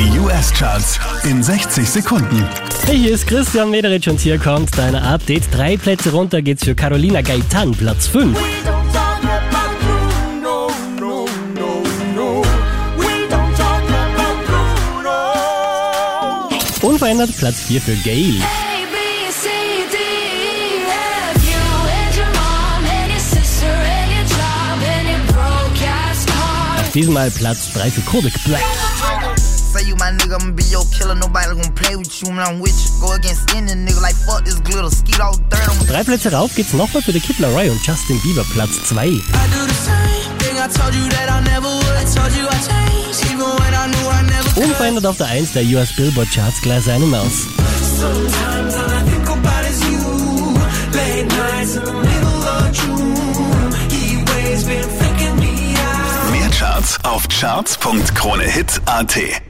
Die US-Charts in 60 Sekunden. Hey, hier ist Christian Mederich und hier kommt dein Update. Drei Plätze runter geht's für Carolina Gaitan, Platz 5. Unverändert Platz 4 für Gail. Diesmal Platz 3 für Kodak Black. Nigga, I'ma be your killer. Nobody gonna play with you when I'm with you. Go against any nigga like fuck this glitter. Skeet all dirt on Drei Plätze rauf geht's nochmal für The Kid Laroi und Justin Bieber, Platz 2. I do the same thing I told you that I never would. Told you I changed, even when I knew I never Unverändert auf der 1 der US Billboard Charts Glass Animals. Sometimes all I think about is you. Late nights in the middle of June. He waves been faking me out. Mehr Charts auf charts.kronehit.at.